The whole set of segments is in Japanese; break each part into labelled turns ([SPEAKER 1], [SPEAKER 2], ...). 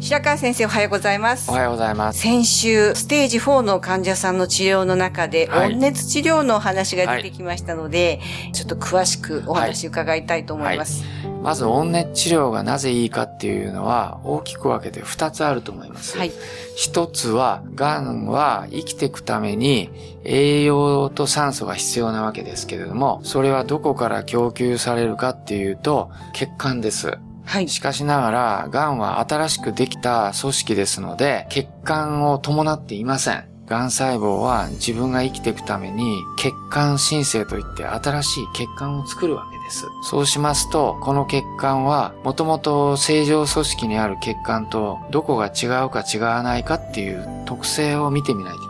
[SPEAKER 1] 白川先生おはようございます
[SPEAKER 2] おはようございます。
[SPEAKER 1] 先週ステージ4の患者さんの治療の中で、
[SPEAKER 2] はい
[SPEAKER 1] 温熱治療のお話が出てきましたので、ちょっと詳しくお話伺いたいと思います、
[SPEAKER 2] まず温熱治療がなぜいいかっていうのは大きく分けて2つあると思います。
[SPEAKER 1] はい
[SPEAKER 2] 一つは、癌は生きていくために栄養と酸素が必要なわけですけれども、それはどこから供給されるかっていうと、血管です。
[SPEAKER 1] はい
[SPEAKER 2] しかしながら、癌は新しくできた組織ですので、血管を伴っていません。癌細胞は自分が生きていくために血管新生といって新しい血管を作るわけです。そうしますと、この血管はもともと正常組織にある血管とどこが違うか違わないかっていう特性を見てみないと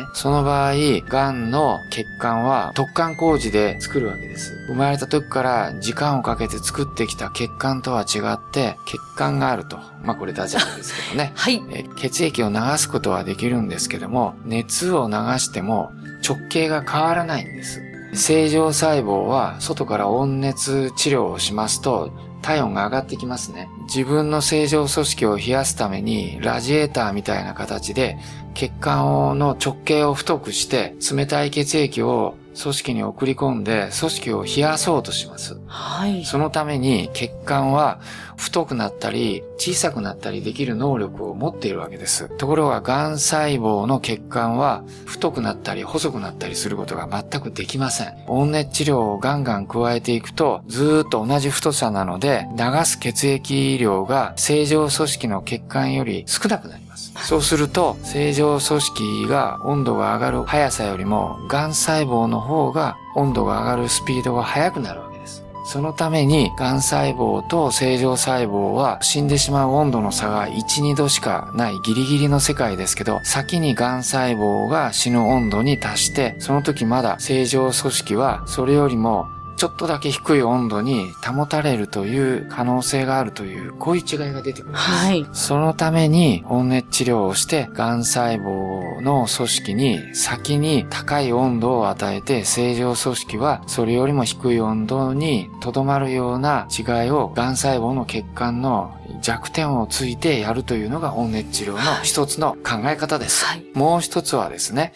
[SPEAKER 2] ね。その場合、癌の血管は突貫工事で作るわけです。生まれた時から時間をかけて作ってきた血管とは違って血管があると。まあこれダジャレですけどね。
[SPEAKER 1] はい
[SPEAKER 2] え血液を流すことはできるんですけども、熱を流しても直径が変わらないんです。正常細胞は外から温熱治療をしますと体温が上がってきますね。自分の正常組織を冷やすためにラジエーターみたいな形で血管の直径を太くして冷たい血液を組織に送り込んで組織を冷やそうとします。
[SPEAKER 1] はい
[SPEAKER 2] そのために血管は太くなったり小さくなったりできる能力を持っているわけです。ところが癌細胞の血管は太くなったり細くなったりすることが全くできません。温熱治療をガンガン加えていくとずーっと同じ太さなので流す血液量が正常組織の血管より少なくなります。そうすると正常組織が温度が上がる速さよりも癌細胞の方が温度が上がるスピードが速くなるわけです。そのために、癌細胞と正常細胞は死んでしまう温度の差が1、2度しかないギリギリの世界ですけど、先に癌細胞が死ぬ温度に達して、その時まだ正常組織はそれよりもちょっとだけ低い温度に保たれるという可能性があるという、こういう違いが出てくるんです。
[SPEAKER 1] はい
[SPEAKER 2] そのために温熱治療をして、癌細胞の組織に先に高い温度を与えて、正常組織はそれよりも低い温度に留まるような違いを癌細胞の血管の弱点をついてやるというのが温熱治療の一つの考え方です。もう一つはですね、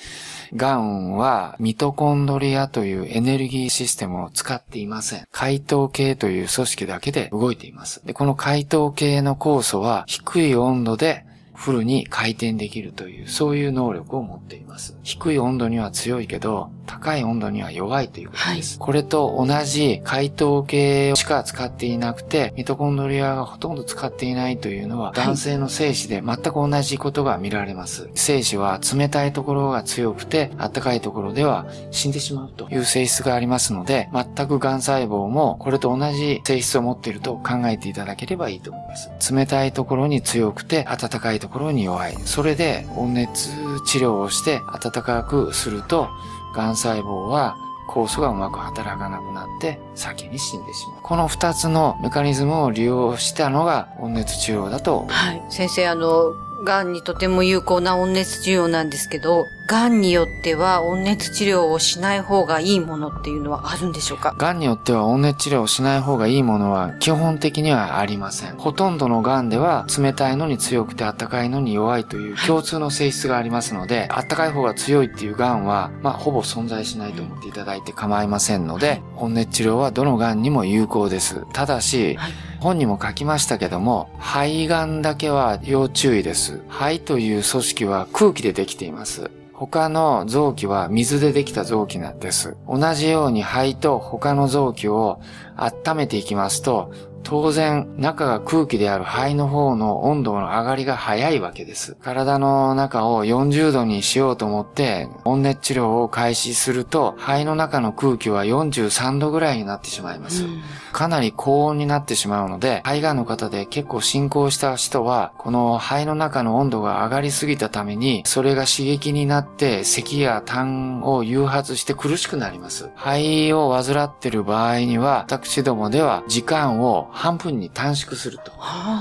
[SPEAKER 2] ガンはミトコンドリアというエネルギーシステムを使っていません。解糖系という組織だけで動いています。で、この解糖系の酵素は低い温度でフルに回転できるという、そういう能力を持っています。低い温度には強いけど、高い温度には弱いということです。これと同じ解糖系しか使っていなくて、ミトコンドリアがほとんど使っていないというのは、男性の精子で全く同じことが見られます。精子は冷たいところが強くて、暖かいところでは死んでしまうという性質がありますので、全く癌細胞もこれと同じ性質を持っていると考えていただければいいと思います。冷たいところに強くて、暖かいところに弱い。それで温熱治療をして暖かくすると、癌細胞は酵素がうまく働かなくなって先に死んでしまう。この二つのメカニズムを利用したのが温熱治療だと
[SPEAKER 1] はい。先生、あの、癌にとても有効な温熱治療なんですけど、癌によっては温熱治療をしない方がいいものっていうのはあるんでしょうか？
[SPEAKER 2] 癌によっては温熱治療をしない方がいいものは基本的にはありません。ほとんどの癌では冷たいのに強くて暖かいのに弱いという共通の性質がありますので、暖かい方が強いっていう癌は、まあほぼ存在しないと思っていただいて構いませんので、温熱治療はどの癌にも有効です。ただし、本にも書きましたけども、肺がんだけは要注意です。肺という組織は空気でできています。他の臓器は水でできた臓器なんです。同じように肺と他の臓器を温めていきますと、当然中が空気である肺の方の温度の上がりが早いわけです。体の中を40度にしようと思って温熱治療を開始すると肺の中の空気は43度ぐらいになってしまいます。うん、かなり高温になってしまうので、肺がんの方で結構進行した人は、この肺の中の温度が上がりすぎたために、それが刺激になって咳や痰を誘発して苦しくなります。肺を患っている場合には、私どもでは時間を半分に短縮すると。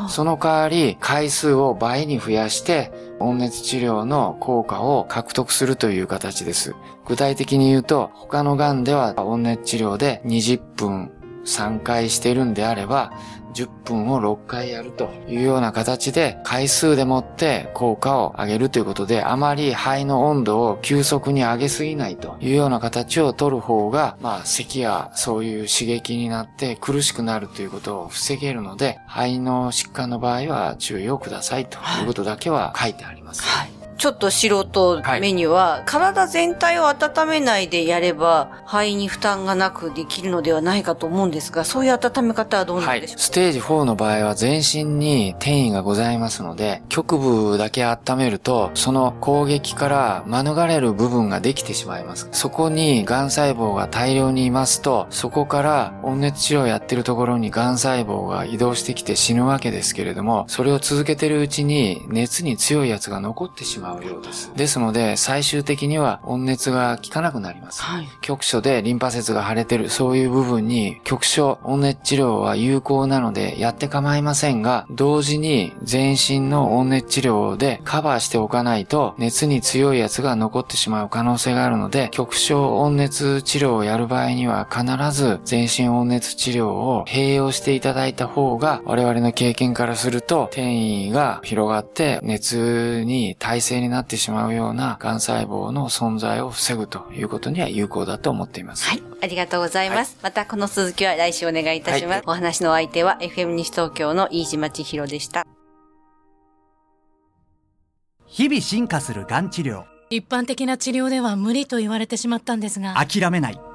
[SPEAKER 2] その代わり、回数を倍に増やして、温熱治療の効果を獲得するという形です。具体的に言うと、他の癌では温熱治療で20分3回しているんであれば、10分を6回やるというような形で回数でもって効果を上げるということであまり肺の温度を急速に上げすぎないというような形を取る方がまあ咳やそういう刺激になって苦しくなるということを防げるので肺の疾患の場合は注意をくださいということだけは書いてあります。はい
[SPEAKER 1] ちょっと素人目には、はい、体全体を温めないでやれば、肺に負担がなくできるのではないかと思うんですが、そういう温め方はどうなんでしょう？か、はい、
[SPEAKER 2] ステージ4の場合は全身に転移がございますので、局部だけ温めると、その攻撃から免れる部分ができてしまいます。そこに癌細胞が大量にいますと、そこから温熱治療をやってるところに癌細胞が移動してきて死ぬわけですけれども、それを続けてるうちに熱に強いやつが残ってしまううようです。ですので、最終的には温熱が効かなくなります。はい、局所でリンパ節が腫れてる、そういう部分に局所温熱治療は有効なのでやって構いませんが、同時に全身の温熱治療でカバーしておかないと、熱に強いやつが残ってしまう可能性があるので、局所温熱治療をやる場合には必ず全身温熱治療を併用していただいた方が、我々の経験からすると、転移が広がって熱に耐性になってしまうような癌細胞の存在を防ぐということには有効だと思っています。
[SPEAKER 1] はい。ありがとうございます。はい、またこの続きは来週お願いいたします。はい、お話の相手は FM 西東京の飯島千尋でした。
[SPEAKER 3] 日々進化するがん治療。
[SPEAKER 4] 一般的な治療では無理と言われてしまったんですが。
[SPEAKER 3] 諦めない。